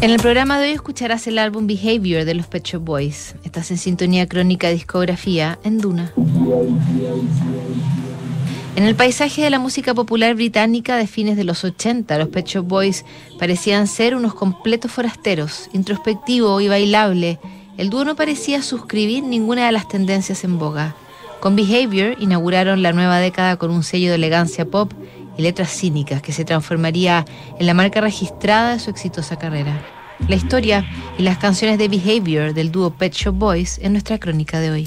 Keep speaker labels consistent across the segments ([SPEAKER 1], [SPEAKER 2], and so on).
[SPEAKER 1] En el programa de hoy escucharás el álbum Behavior de los Pet Shop Boys. Estás en sintonía crónica discografía en Duna. En el paisaje de la música popular británica de fines de los 80, los Pet Shop Boys parecían ser unos completos forasteros, introspectivo y bailable. El dúo no parecía suscribir ninguna de las tendencias en boga. Con Behavior inauguraron la nueva década con un sello de elegancia pop y letras cínicas que se transformaría en la marca registrada de su exitosa carrera. La historia y las canciones de Behavior del dúo Pet Shop Boys en nuestra crónica de hoy.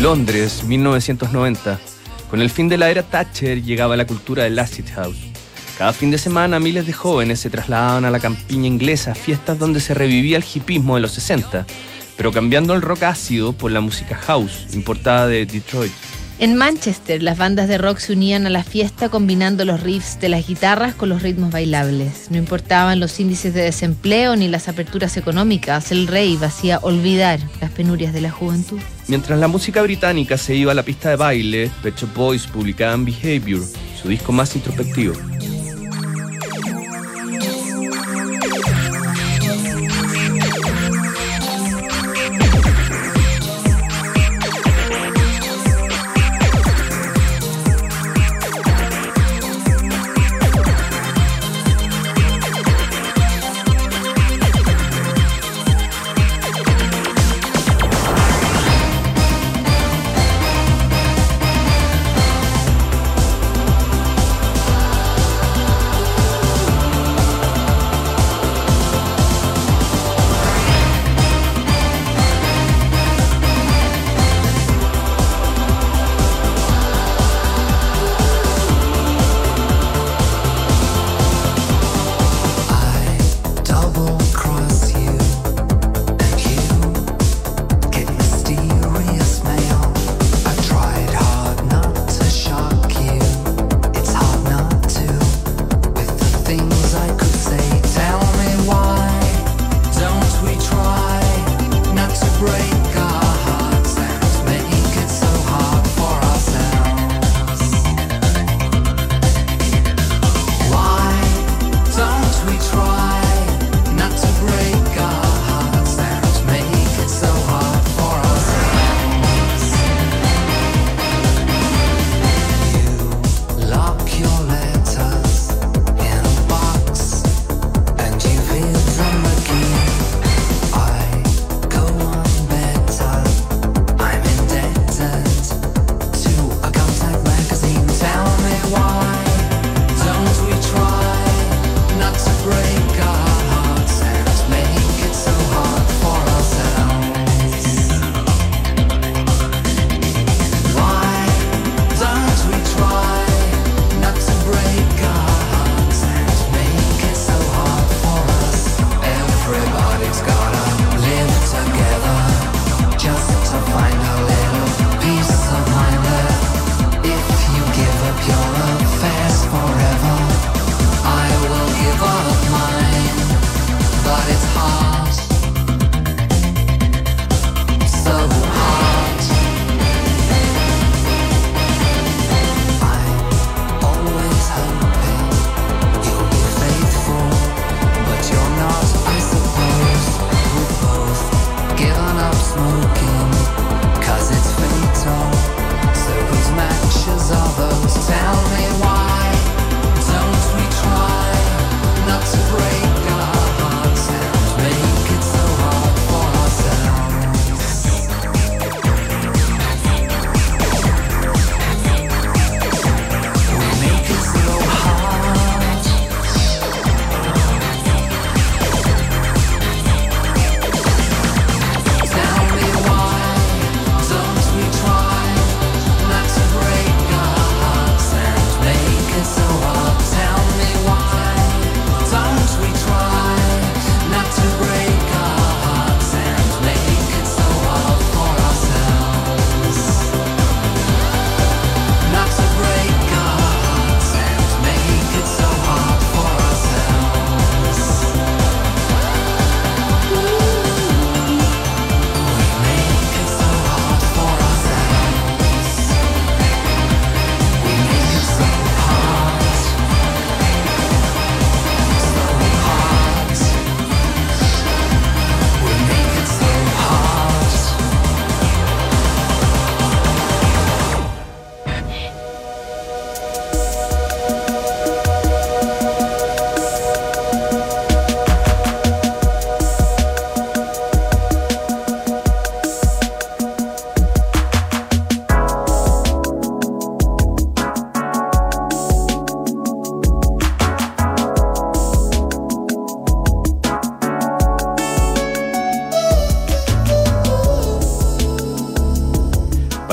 [SPEAKER 2] Londres, 1990. Con el fin de la era Thatcher llegaba la cultura del acid house. Cada fin de semana miles de jóvenes se trasladaban a la campiña inglesa, fiestas donde se revivía el hipismo de los 60, pero cambiando el rock ácido por la música house, importada de Detroit.
[SPEAKER 1] En Manchester, las bandas de rock se unían a la fiesta combinando los riffs de las guitarras con los ritmos bailables. No importaban los índices de desempleo ni las aperturas económicas, el rey hacía olvidar las penurias de la juventud.
[SPEAKER 2] Mientras la música británica se iba a la pista de baile, Pet Shop Boys publicaban Behavior, su disco más introspectivo.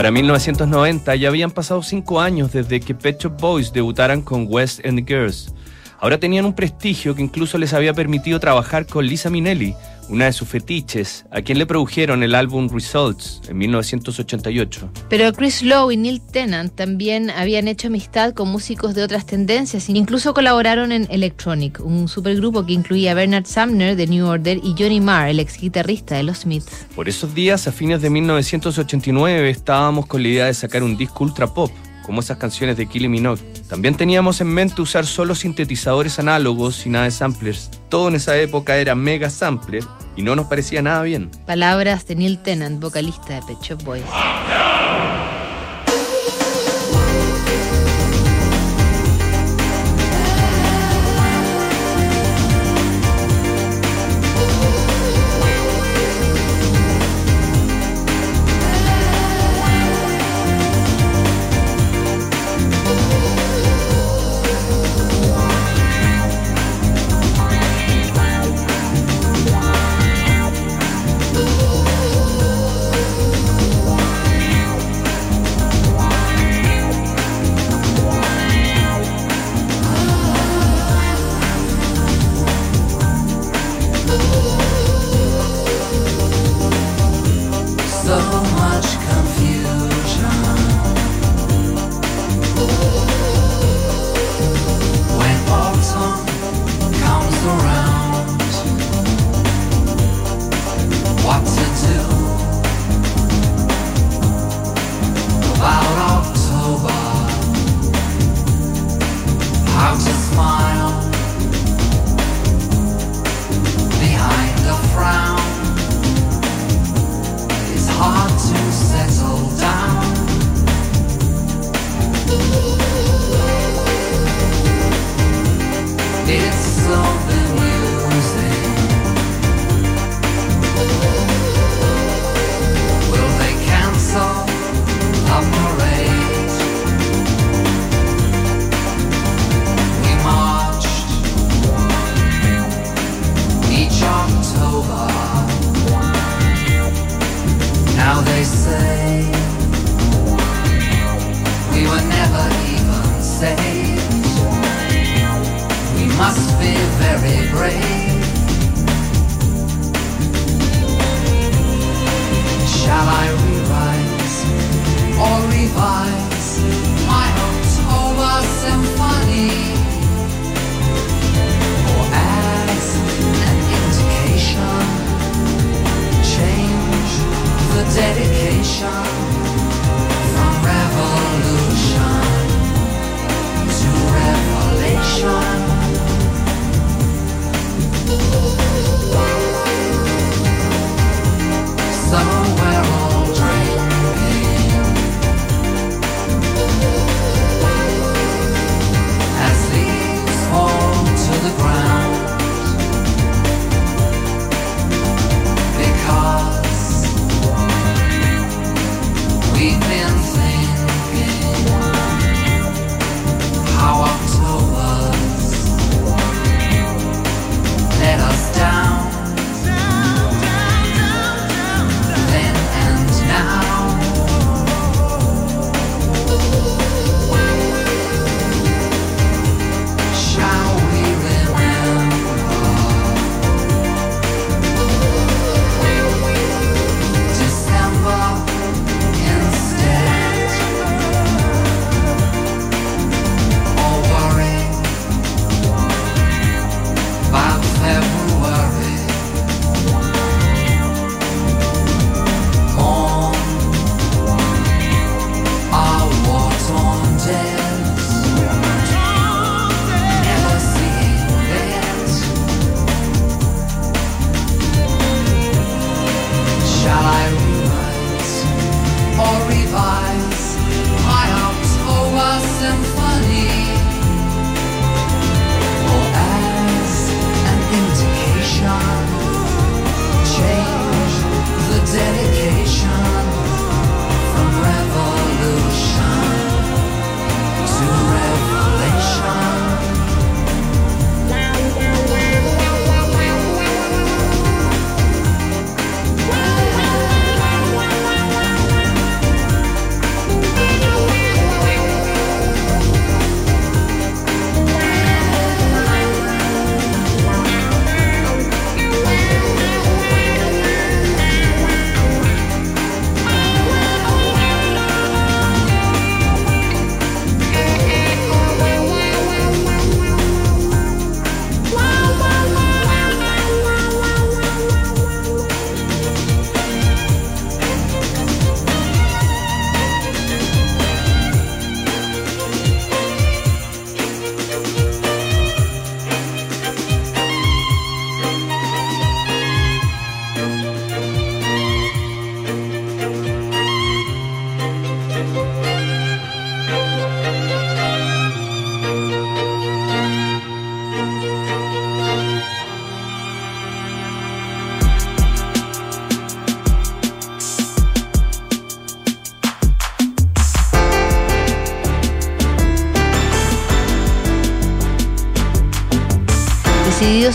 [SPEAKER 3] Para 1990 ya habían pasado cinco años desde que Pet Shop Boys debutaran con West End Girls. Ahora tenían un prestigio que incluso les había permitido trabajar con Lisa Minnelli, una de sus fetiches, a quien le produjeron el álbum Results en 1988.
[SPEAKER 2] Pero Chris Lowe y Neil Tennant también habían hecho amistad con músicos de otras tendencias e incluso colaboraron en Electronic, un supergrupo que incluía a Bernard Sumner de New Order y Johnny Marr, el ex guitarrista de los Smiths.
[SPEAKER 3] Por esos días, a fines de 1989, estábamos con la idea de sacar un disco ultra pop como esas canciones de Kylie Minogue. También teníamos en mente usar solo sintetizadores análogos y nada de samplers. Todo en esa época era mega sampler y no nos parecía nada bien.
[SPEAKER 2] Palabras de Neil Tennant, vocalista de Pet Shop Boys.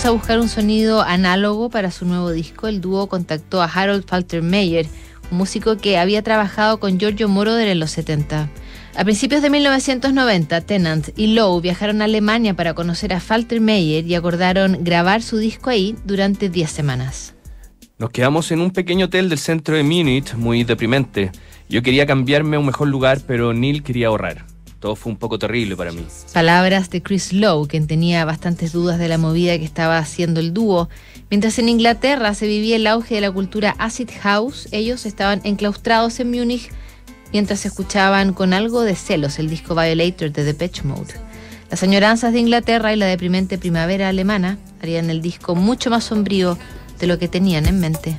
[SPEAKER 1] A buscar un sonido análogo para su nuevo disco, el dúo contactó a Harold Faltermeyer, un músico que había trabajado con Giorgio Moroder en los 70. A principios de 1990, Tennant y Lowe viajaron a Alemania para conocer a Faltermeyer y acordaron grabar su disco ahí durante 10 semanas.
[SPEAKER 3] Nos quedamos en un pequeño hotel del centro de Múnich, muy deprimente. Yo quería cambiarme a un mejor lugar, pero Neil quería ahorrar. Todo fue un poco terrible para mí.
[SPEAKER 1] Palabras de Chris Lowe, quien tenía bastantes dudas de la movida que estaba haciendo el dúo. Mientras en Inglaterra se vivía el auge de la cultura acid house, ellos estaban enclaustrados en Múnich mientras escuchaban con algo de celos el disco Violator de Depeche Mode. Las añoranzas de Inglaterra y la deprimente primavera alemana harían el disco mucho más sombrío de lo que tenían en mente.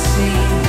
[SPEAKER 1] see.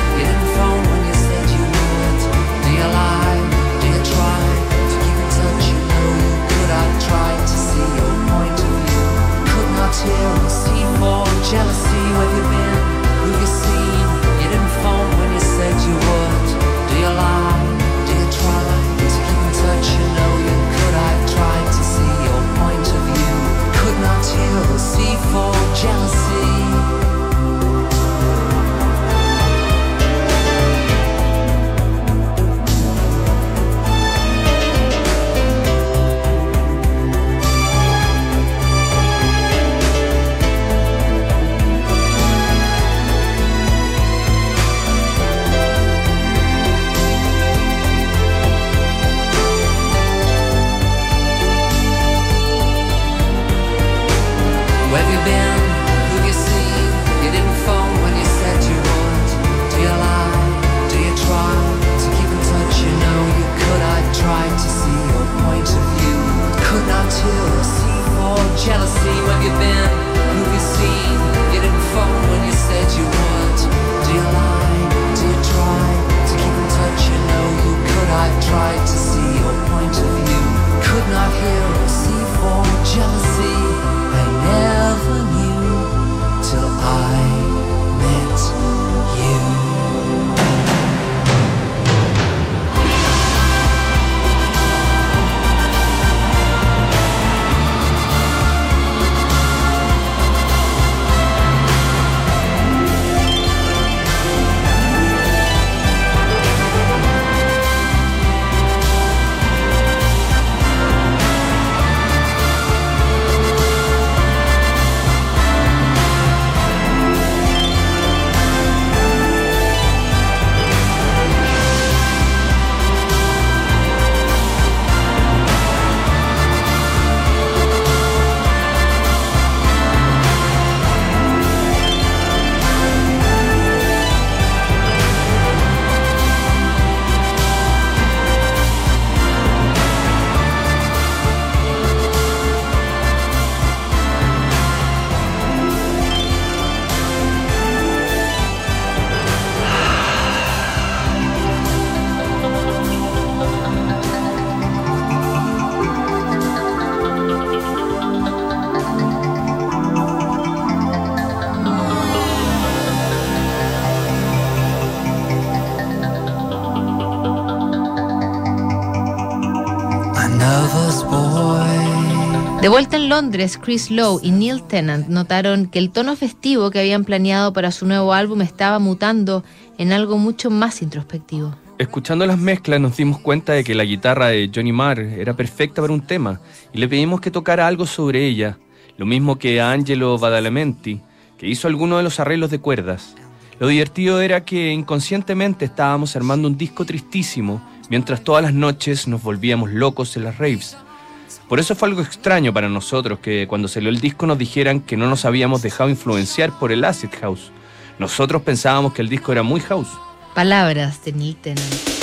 [SPEAKER 1] Vuelta en Londres, Chris Lowe y Neil Tennant notaron que el tono festivo que habían planeado para su nuevo álbum estaba mutando en algo mucho más introspectivo.
[SPEAKER 3] Escuchando las mezclas nos dimos cuenta de que la guitarra de Johnny Marr era perfecta para un tema y le pedimos que tocara algo sobre ella, lo mismo que a Angelo Badalamenti, que hizo algunos de los arreglos de cuerdas. Lo divertido era que inconscientemente estábamos armando un disco tristísimo mientras todas las noches nos volvíamos locos en las raves. Por eso fue algo extraño para nosotros que cuando salió el disco nos dijeran que no nos habíamos dejado influenciar por el acid house. Nosotros pensábamos que el disco era muy house.
[SPEAKER 1] Palabras de.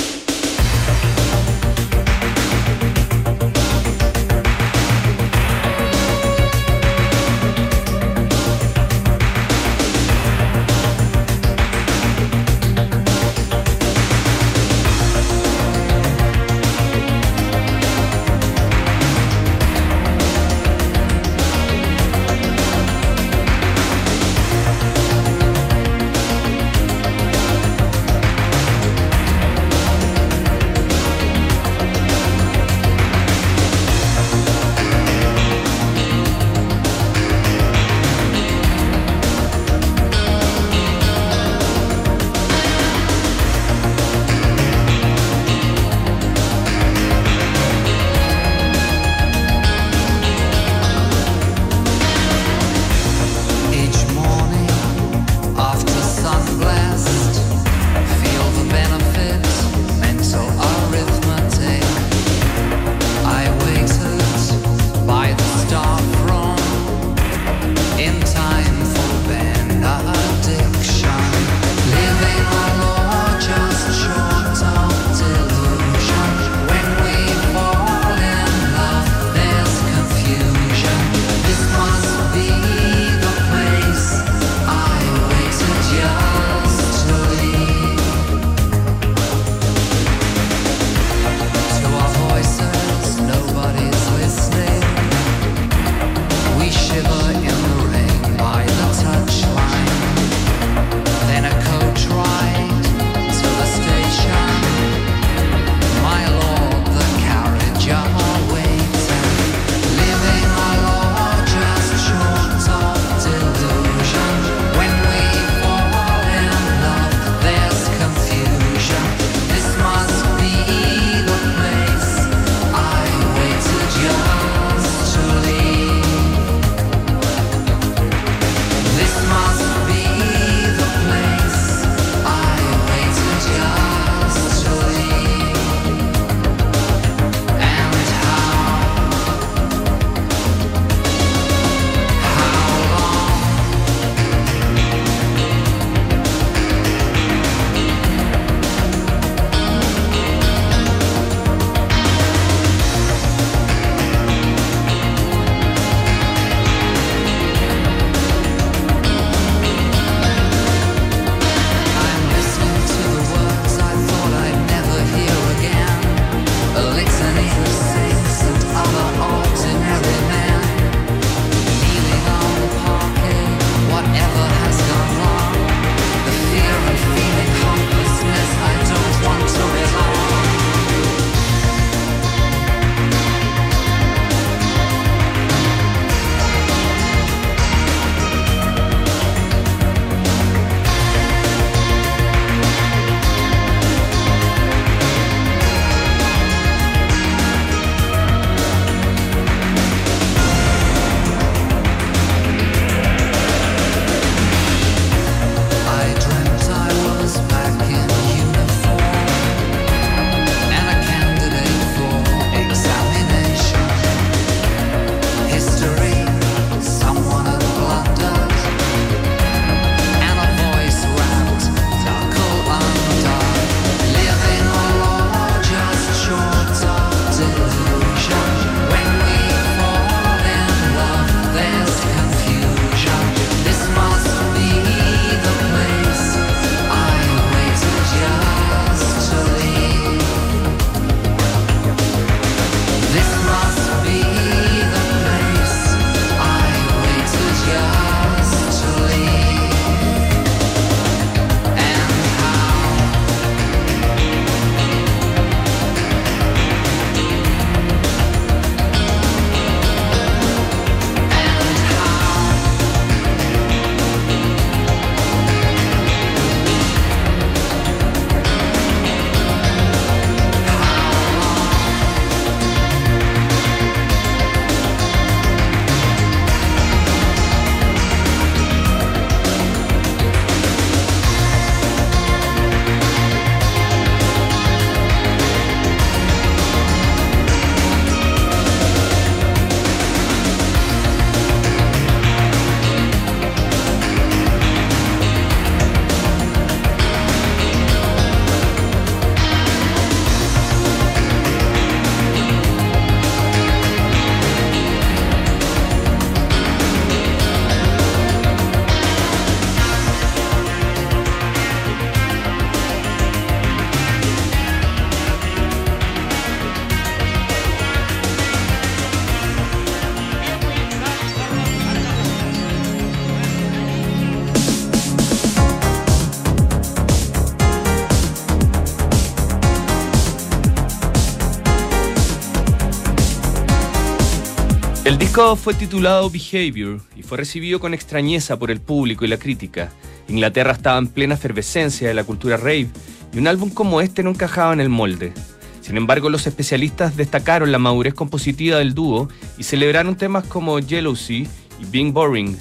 [SPEAKER 3] El disco fue titulado Behavior y fue recibido con extrañeza por el público y la crítica. Inglaterra estaba en plena efervescencia de la cultura rave y un álbum como este no encajaba en el molde. Sin embargo, los especialistas destacaron la madurez compositiva del dúo y celebraron temas como Jealousy y Being Boring,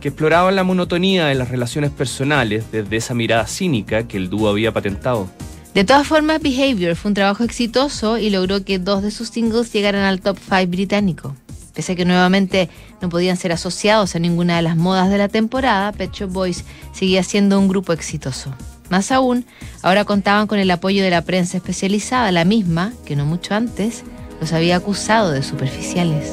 [SPEAKER 3] que exploraban la monotonía de las relaciones personales desde esa mirada cínica que el dúo había patentado.
[SPEAKER 1] De todas formas, Behavior fue un trabajo exitoso y logró que dos de sus singles llegaran al top 5 británico. Pese a que nuevamente no podían ser asociados a ninguna de las modas de la temporada, Pet Shop Boys seguía siendo un grupo exitoso. Más aún, ahora contaban con el apoyo de la prensa especializada, la misma que no mucho antes los había acusado de superficiales.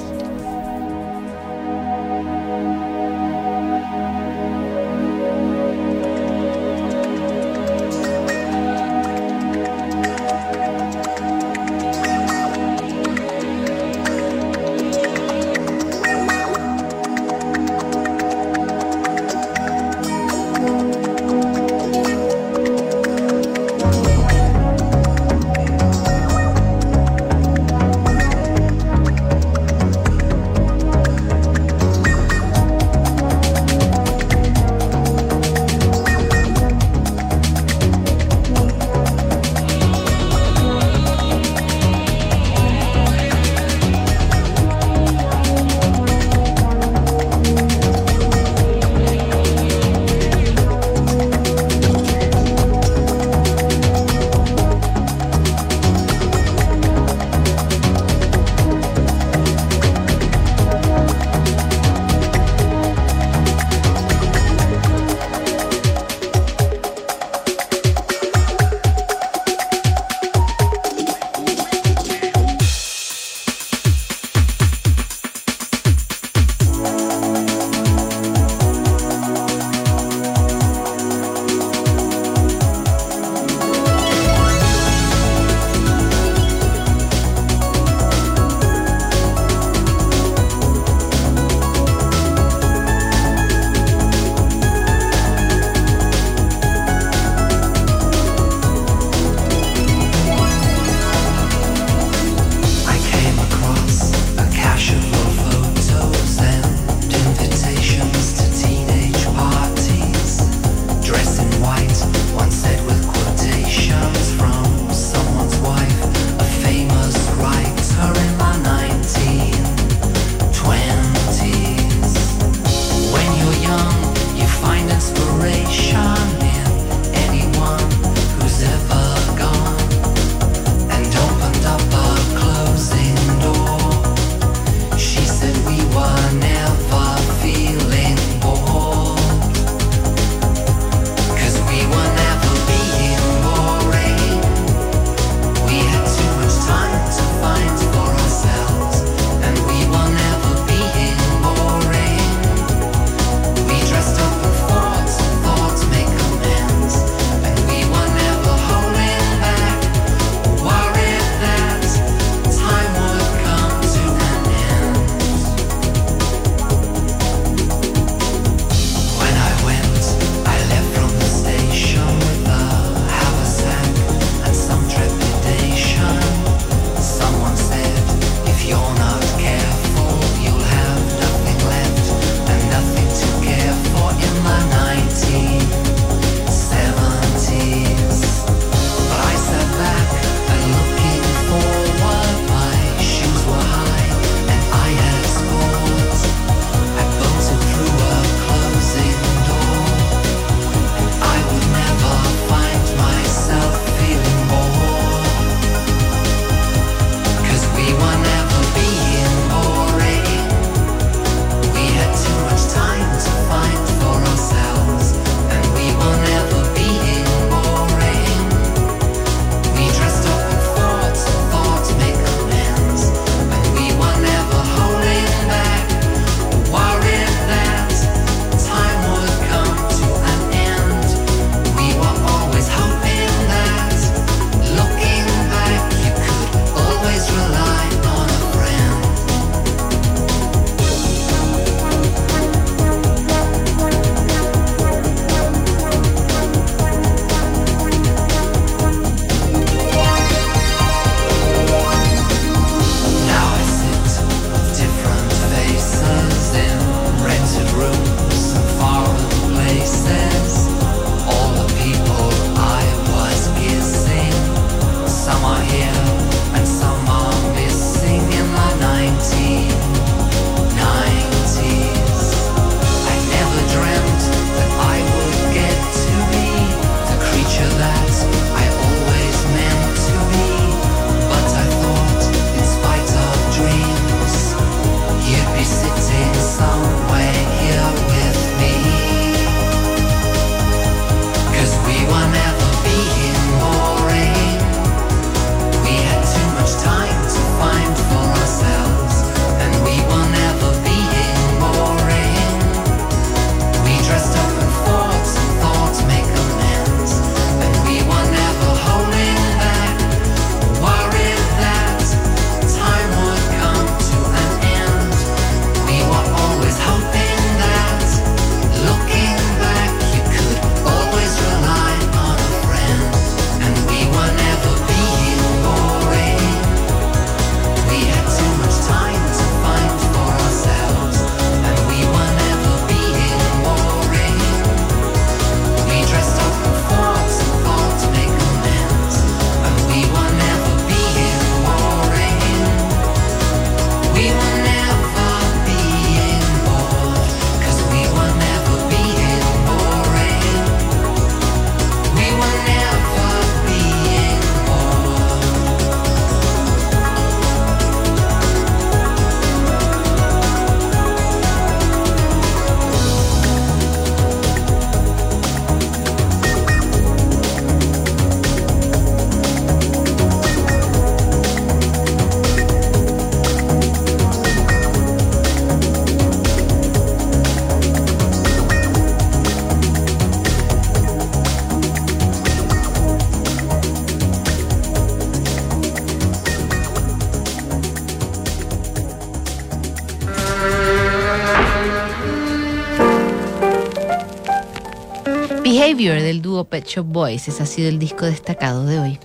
[SPEAKER 1] Behavior del dúo Pet Shop Boys, ese ha sido el disco destacado de hoy.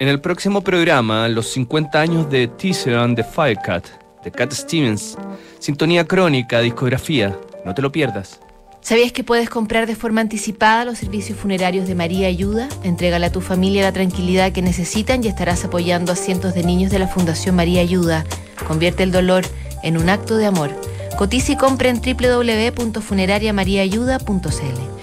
[SPEAKER 3] En el próximo programa, los 50 años de Teaser and the Firecat, de Cat Stevens, sintonía crónica, discografía, no te lo pierdas.
[SPEAKER 1] ¿Sabías que puedes comprar de forma anticipada los servicios funerarios de María Ayuda? Entrégale a tu familia la tranquilidad que necesitan y estarás apoyando a cientos de niños de la Fundación María Ayuda. Convierte el dolor en un acto de amor. Cotiza y compra en www.funerariamariaayuda.cl.